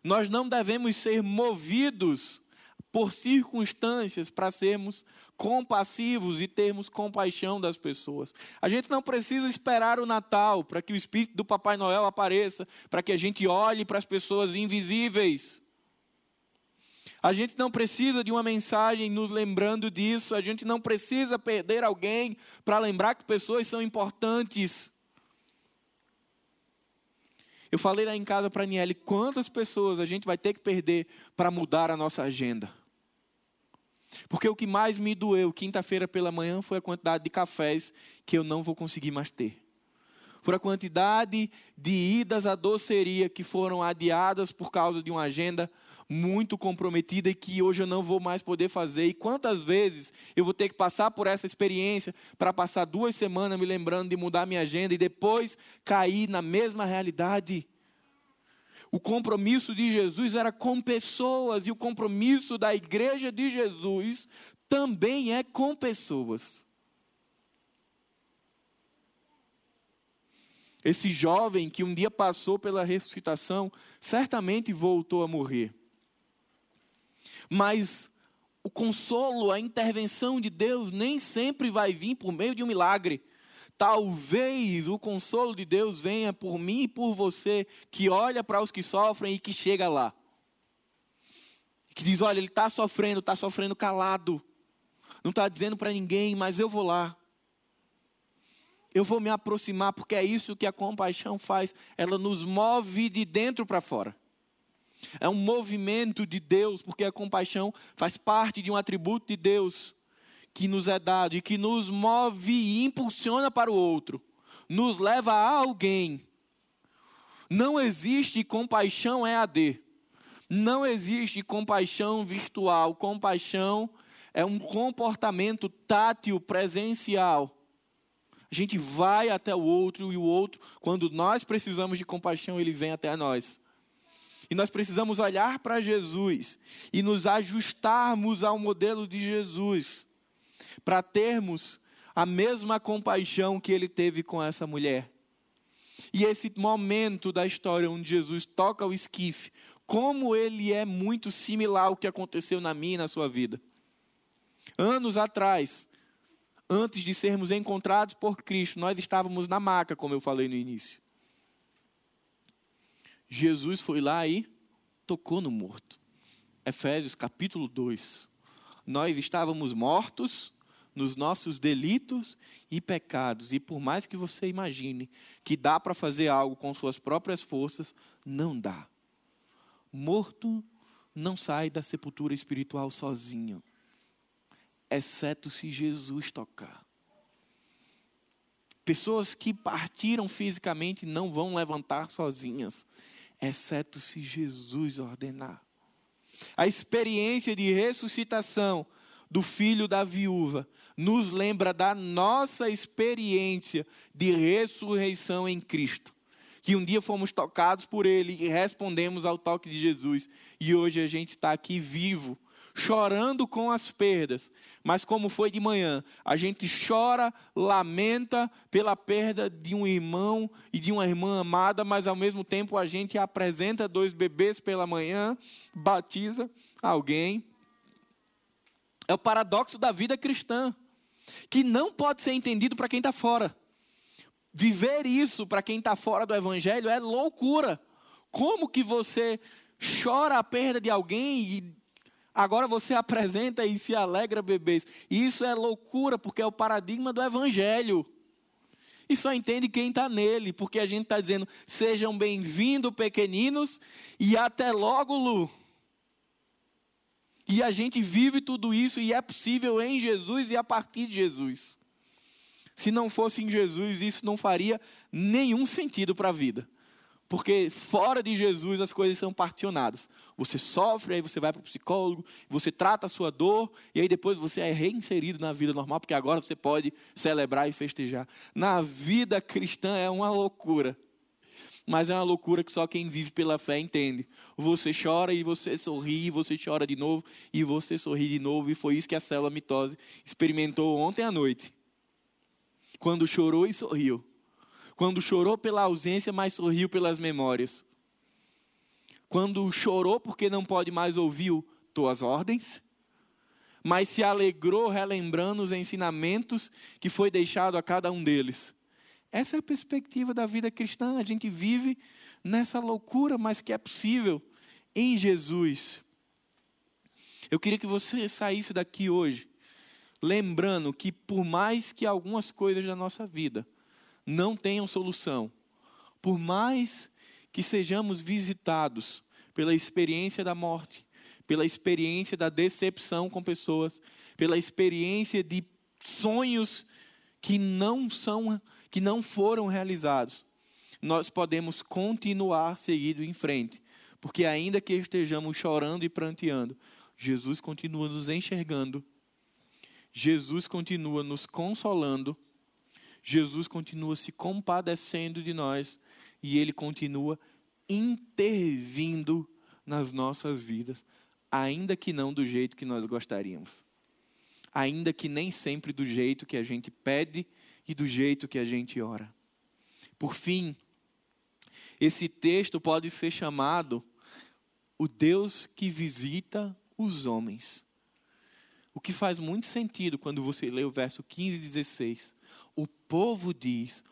Nós não devemos ser movidos por circunstâncias para sermos compassivos e termos compaixão das pessoas. A gente não precisa esperar o Natal para que o espírito do Papai Noel apareça, para que a gente olhe para as pessoas invisíveis. A gente não precisa de uma mensagem nos lembrando disso, a gente não precisa perder alguém para lembrar que pessoas são importantes. Eu falei lá em casa para a Niele, quantas pessoas a gente vai ter que perder para mudar a nossa agenda? Porque o que mais me doeu quinta-feira pela manhã foi a quantidade de cafés que eu não vou conseguir mais ter. Por a quantidade de idas à doceria que foram adiadas por causa de uma agenda muito comprometida e que hoje eu não vou mais poder fazer. E quantas vezes eu vou ter que passar por essa experiência para passar duas semanas me lembrando de mudar minha agenda e depois cair na mesma realidade? O compromisso de Jesus era com pessoas e o compromisso da igreja de Jesus também é com pessoas. Esse jovem que um dia passou pela ressuscitação, certamente voltou a morrer. Mas o consolo, a intervenção de Deus nem sempre vai vir por meio de um milagre. Talvez o consolo de Deus venha por mim e por você, que olha para os que sofrem e que chega lá. Que diz: olha, ele está sofrendo, está sofrendo calado. Não está dizendo para ninguém, mas eu vou lá. Eu vou me aproximar, porque é isso que a compaixão faz. Ela nos move de dentro para fora. É um movimento de Deus, porque a compaixão faz parte de um atributo de Deus que nos é dado e que nos move e impulsiona para o outro, nos leva a alguém. Não existe compaixão EAD. Não existe compaixão virtual. Compaixão é um comportamento tátil, presencial. A gente vai até o outro e o outro, quando nós precisamos de compaixão, ele vem até nós. E nós precisamos olhar para Jesus e nos ajustarmos ao modelo de Jesus, para termos a mesma compaixão que ele teve com essa mulher. E esse momento da história onde Jesus toca o esquife, como ele é muito similar ao que aconteceu na minha e na sua vida. Anos atrás, antes de sermos encontrados por Cristo, nós estávamos na maca, como eu falei no início. Jesus foi lá e tocou no morto. Efésios capítulo 2. Nós estávamos mortos nos nossos delitos e pecados, e por mais que você imagine que dá para fazer algo com suas próprias forças, não dá. Morto não sai da sepultura espiritual sozinho, exceto se Jesus tocar. Pessoas que partiram fisicamente não vão levantar sozinhas, exceto se Jesus ordenar. A experiência de ressuscitação do filho da viúva nos lembra da nossa experiência de ressurreição em Cristo. Que um dia fomos tocados por Ele e respondemos ao toque de Jesus. E hoje a gente está aqui vivo, chorando com as perdas. Mas como foi de manhã, a gente chora, lamenta pela perda de um irmão e de uma irmã amada, mas ao mesmo tempo a gente apresenta dois bebês pela manhã, batiza alguém. É o paradoxo da vida cristã que não pode ser entendido para quem está fora. Viver isso para quem está fora do Evangelho é loucura. Como que você chora a perda de alguém e agora você apresenta e se alegra bebês? Isso é loucura, porque é o paradigma do Evangelho. E só entende quem está nele, porque a gente está dizendo: sejam bem-vindos, pequeninos, e até logo, Lu. E a gente vive tudo isso e é possível em Jesus e a partir de Jesus. Se não fosse em Jesus, isso não faria nenhum sentido para a vida. Porque fora de Jesus as coisas são particionadas. Você sofre, aí você vai para o psicólogo, você trata a sua dor, e aí depois você é reinserido na vida normal, porque agora você pode celebrar e festejar. Na vida cristã é uma loucura mas é uma loucura que só quem vive pela fé entende. Você chora e você sorri, e você chora de novo e você sorri de novo, e foi isso que a célula mitose experimentou ontem à noite. Quando chorou e sorriu. Quando chorou pela ausência, mas sorriu pelas memórias. Quando chorou porque não pode mais ouvir tuas ordens, mas se alegrou relembrando os ensinamentos que foi deixado a cada um deles. Essa é a perspectiva da vida cristã. A gente vive nessa loucura, mas que é possível em Jesus. Eu queria que você saísse daqui hoje, lembrando que, por mais que algumas coisas da nossa vida não tenham solução, por mais que sejamos visitados pela experiência da morte, pela experiência da decepção com pessoas, pela experiência de sonhos que não são que não foram realizados, nós podemos continuar seguindo em frente, porque ainda que estejamos chorando e pranteando, Jesus continua nos enxergando, Jesus continua nos consolando, Jesus continua se compadecendo de nós e Ele continua intervindo nas nossas vidas, ainda que não do jeito que nós gostaríamos, ainda que nem sempre do jeito que a gente pede e do jeito que a gente ora. Por fim, esse texto pode ser chamado o Deus que visita os homens. O que faz muito sentido quando você lê o verso 15 e 16. O povo diz: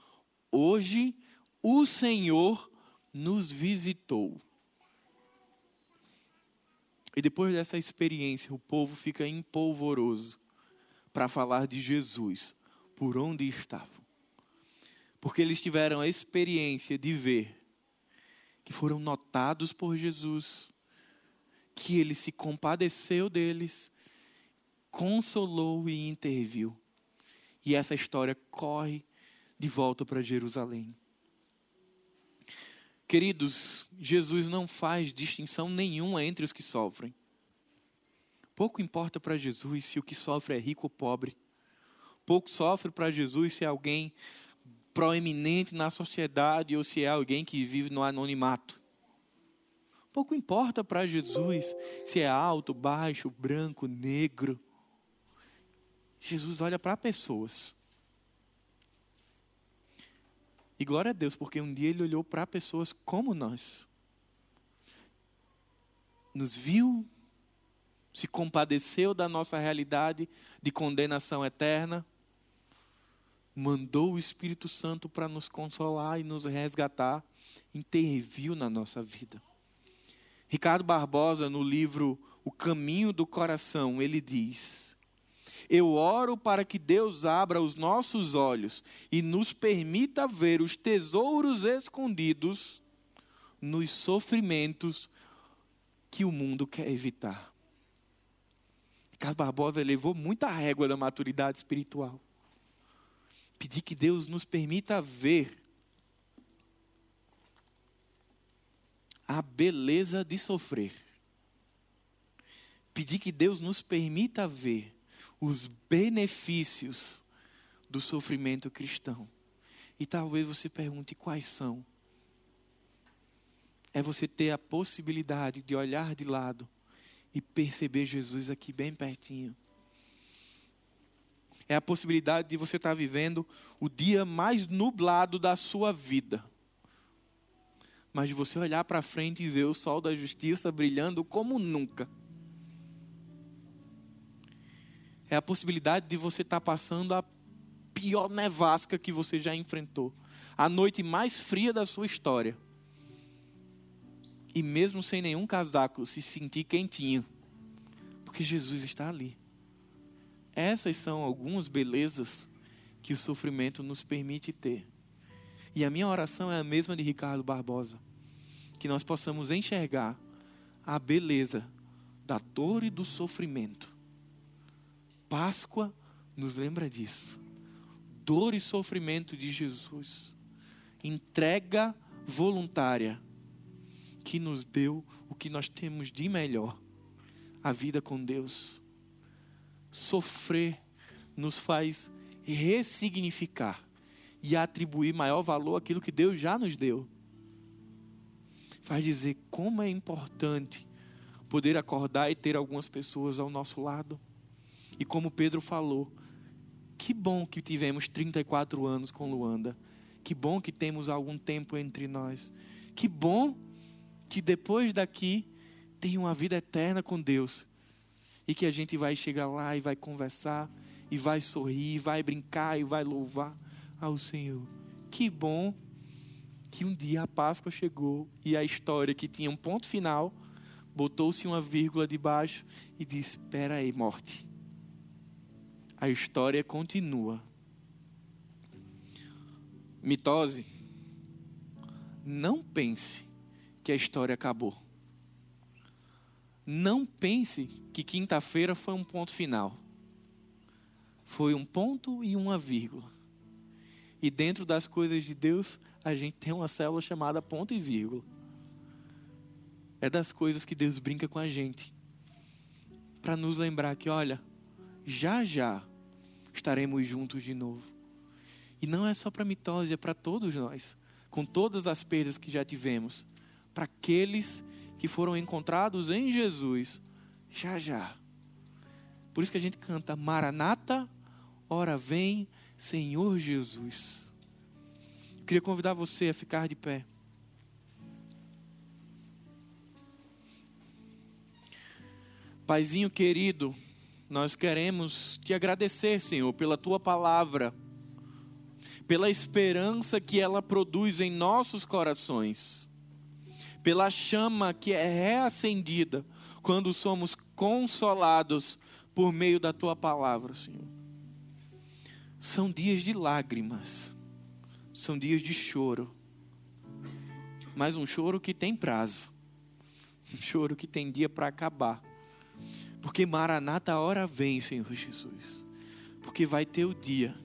Hoje o Senhor nos visitou. E depois dessa experiência, o povo fica empolvoroso para falar de Jesus, por onde estavam. Porque eles tiveram a experiência de ver que foram notados por Jesus, que ele se compadeceu deles, consolou e interviu. E essa história corre de volta para Jerusalém. Queridos, Jesus não faz distinção nenhuma entre os que sofrem. Pouco importa para Jesus se o que sofre é rico ou pobre. Pouco sofre para Jesus se é alguém proeminente na sociedade ou se é alguém que vive no anonimato. Pouco importa para Jesus se é alto, baixo, branco, negro. Jesus olha para pessoas. E glória a Deus, porque um dia ele olhou para pessoas como nós. Nos viu, se compadeceu da nossa realidade de condenação eterna, mandou o Espírito Santo para nos consolar e nos resgatar, interviu na nossa vida. Ricardo Barbosa, no livro O Caminho do Coração, ele diz: Eu oro para que Deus abra os nossos olhos e nos permita ver os tesouros escondidos nos sofrimentos que o mundo quer evitar. Ricardo Barbosa levou muita régua da maturidade espiritual. Pedir que Deus nos permita ver a beleza de sofrer. Pedir que Deus nos permita ver os benefícios do sofrimento cristão. E talvez você pergunte quais são. É você ter a possibilidade de olhar de lado e perceber Jesus aqui bem pertinho. É a possibilidade de você estar vivendo o dia mais nublado da sua vida mas de você olhar para frente e ver o sol da justiça brilhando como nunca. É a possibilidade de você estar passando a pior nevasca que você já enfrentou, a noite mais fria da sua história. E mesmo sem nenhum casaco, se sentir quentinho, porque Jesus está ali. Essas são algumas belezas que o sofrimento nos permite ter. E a minha oração é a mesma de Ricardo Barbosa. Que nós possamos enxergar a beleza da dor e do sofrimento. Páscoa nos lembra disso. Dor e sofrimento de Jesus. Entrega voluntária que nos deu o que nós temos de melhor: a vida com Deus. Sofrer nos faz ressignificar e atribuir maior valor àquilo que Deus já nos deu. Faz dizer como é importante poder acordar e ter algumas pessoas ao nosso lado. E como Pedro falou, que bom que tivemos 34 anos com Luanda. Que bom que temos algum tempo entre nós. Que bom que depois daqui tem uma vida eterna com Deus. E que a gente vai chegar lá e vai conversar, e vai sorrir, e vai brincar, e vai louvar ao Senhor. Que bom que um dia a Páscoa chegou e a história que tinha um ponto final botou-se uma vírgula debaixo e disse: Espera aí, morte. A história continua. Mitose, não pense que a história acabou. Não pense que quinta-feira foi um ponto final. Foi um ponto e uma vírgula. E dentro das coisas de Deus, a gente tem uma célula chamada ponto e vírgula. É das coisas que Deus brinca com a gente. Para nos lembrar que, olha, já já estaremos juntos de novo. E não é só para mitose, é para todos nós. Com todas as perdas que já tivemos. Para aqueles que foram encontrados em Jesus, já já. Por isso que a gente canta Maranata, ora vem, Senhor Jesus. Eu queria convidar você a ficar de pé. Paizinho querido, nós queremos te agradecer, Senhor, pela tua palavra, pela esperança que ela produz em nossos corações, pela chama que é reacendida quando somos consolados por meio da tua palavra, Senhor. São dias de lágrimas, são dias de choro, mas um choro que tem prazo, um choro que tem dia para acabar, porque Maranata a hora vem, Senhor Jesus, porque vai ter o dia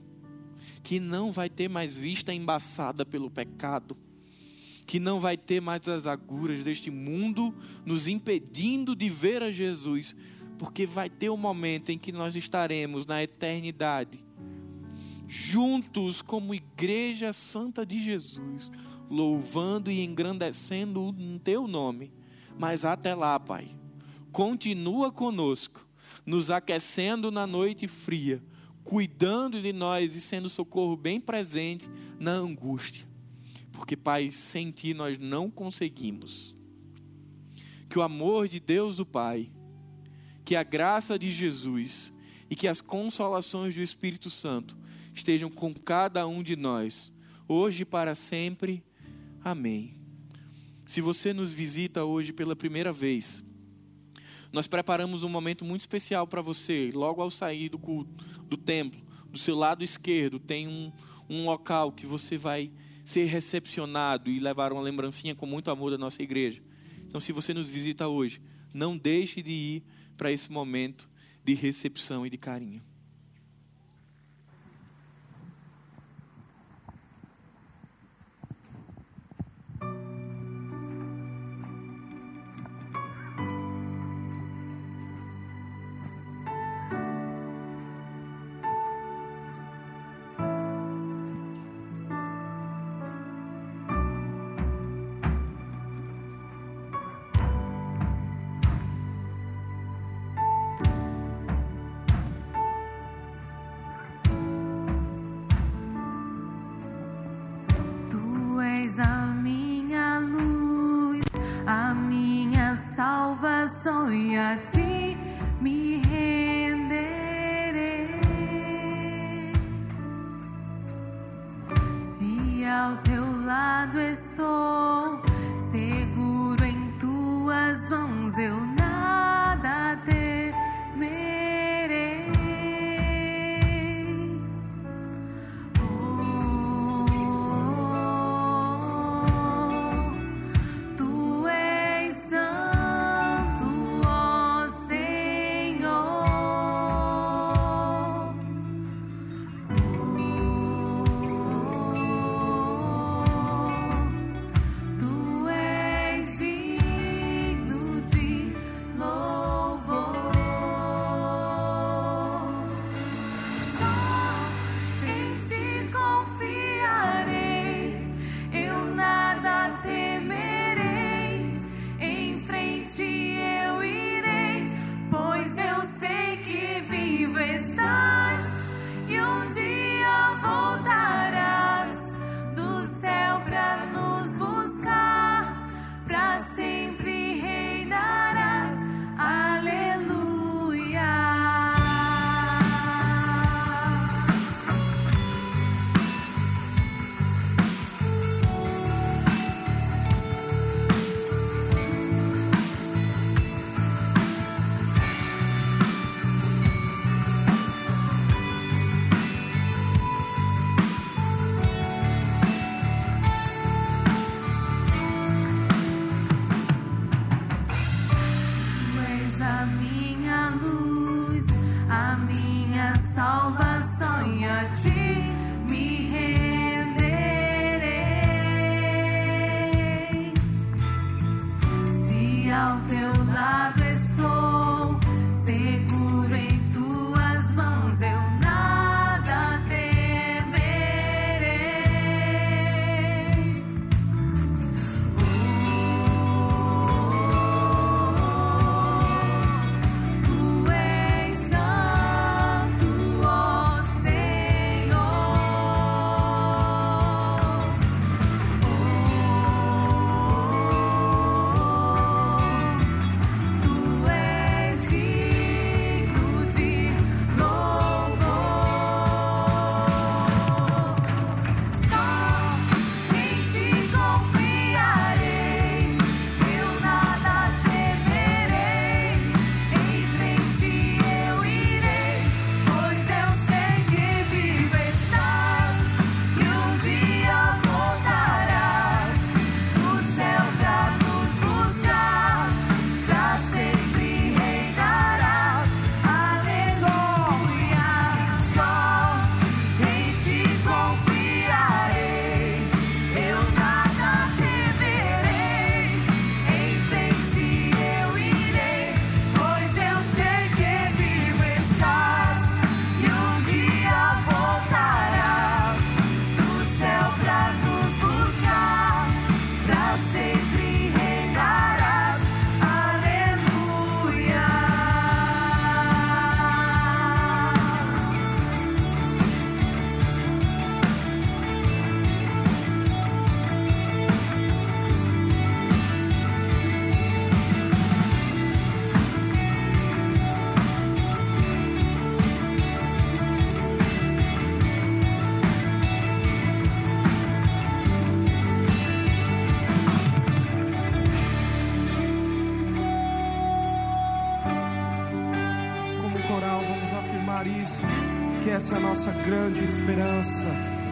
que não vai ter mais vista embaçada pelo pecado, que não vai ter mais as aguras deste mundo nos impedindo de ver a Jesus, porque vai ter um momento em que nós estaremos na eternidade juntos como Igreja Santa de Jesus, louvando e engrandecendo o teu nome. Mas até lá, Pai, continua conosco, nos aquecendo na noite fria, cuidando de nós e sendo socorro bem presente na angústia. Porque, Pai, sem Ti nós não conseguimos. Que o amor de Deus, o Pai, que a graça de Jesus e que as consolações do Espírito Santo estejam com cada um de nós, hoje e para sempre. Amém. Se você nos visita hoje pela primeira vez, nós preparamos um momento muito especial para você, logo ao sair do culto, do templo. Do seu lado esquerdo tem um, um local que você vai ser recepcionado e levar uma lembrancinha com muito amor da nossa igreja. Então, se você nos visita hoje, não deixe de ir para esse momento de recepção e de carinho. Mi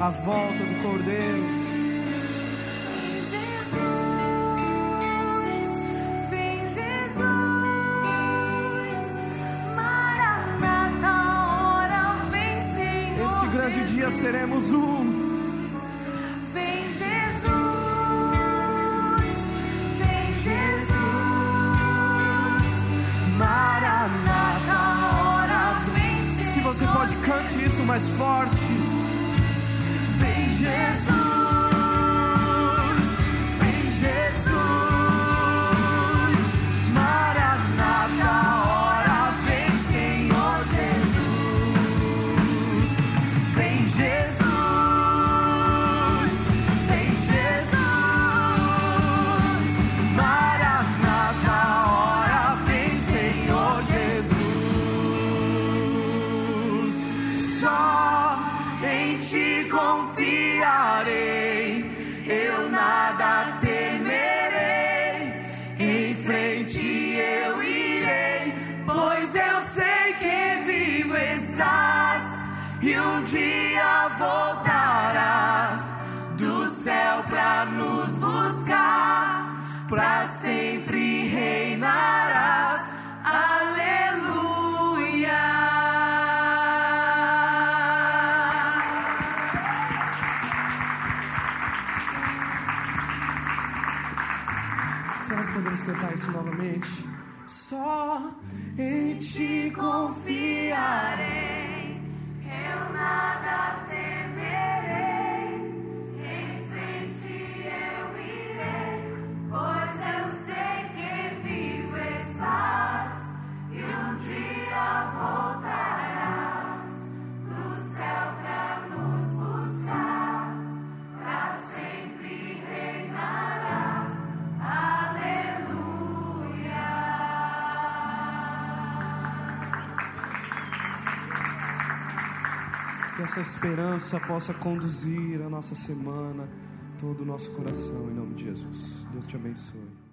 a volta do Cordeiro. grande dia seremos um. Vem Jesus, vem Jesus, Maranata, hora vem. Se você pode, cante isso mais forte. Jesus. e te confiarei. Eu nada essa esperança possa conduzir a nossa semana, todo o nosso coração, em nome de Jesus. Deus te abençoe.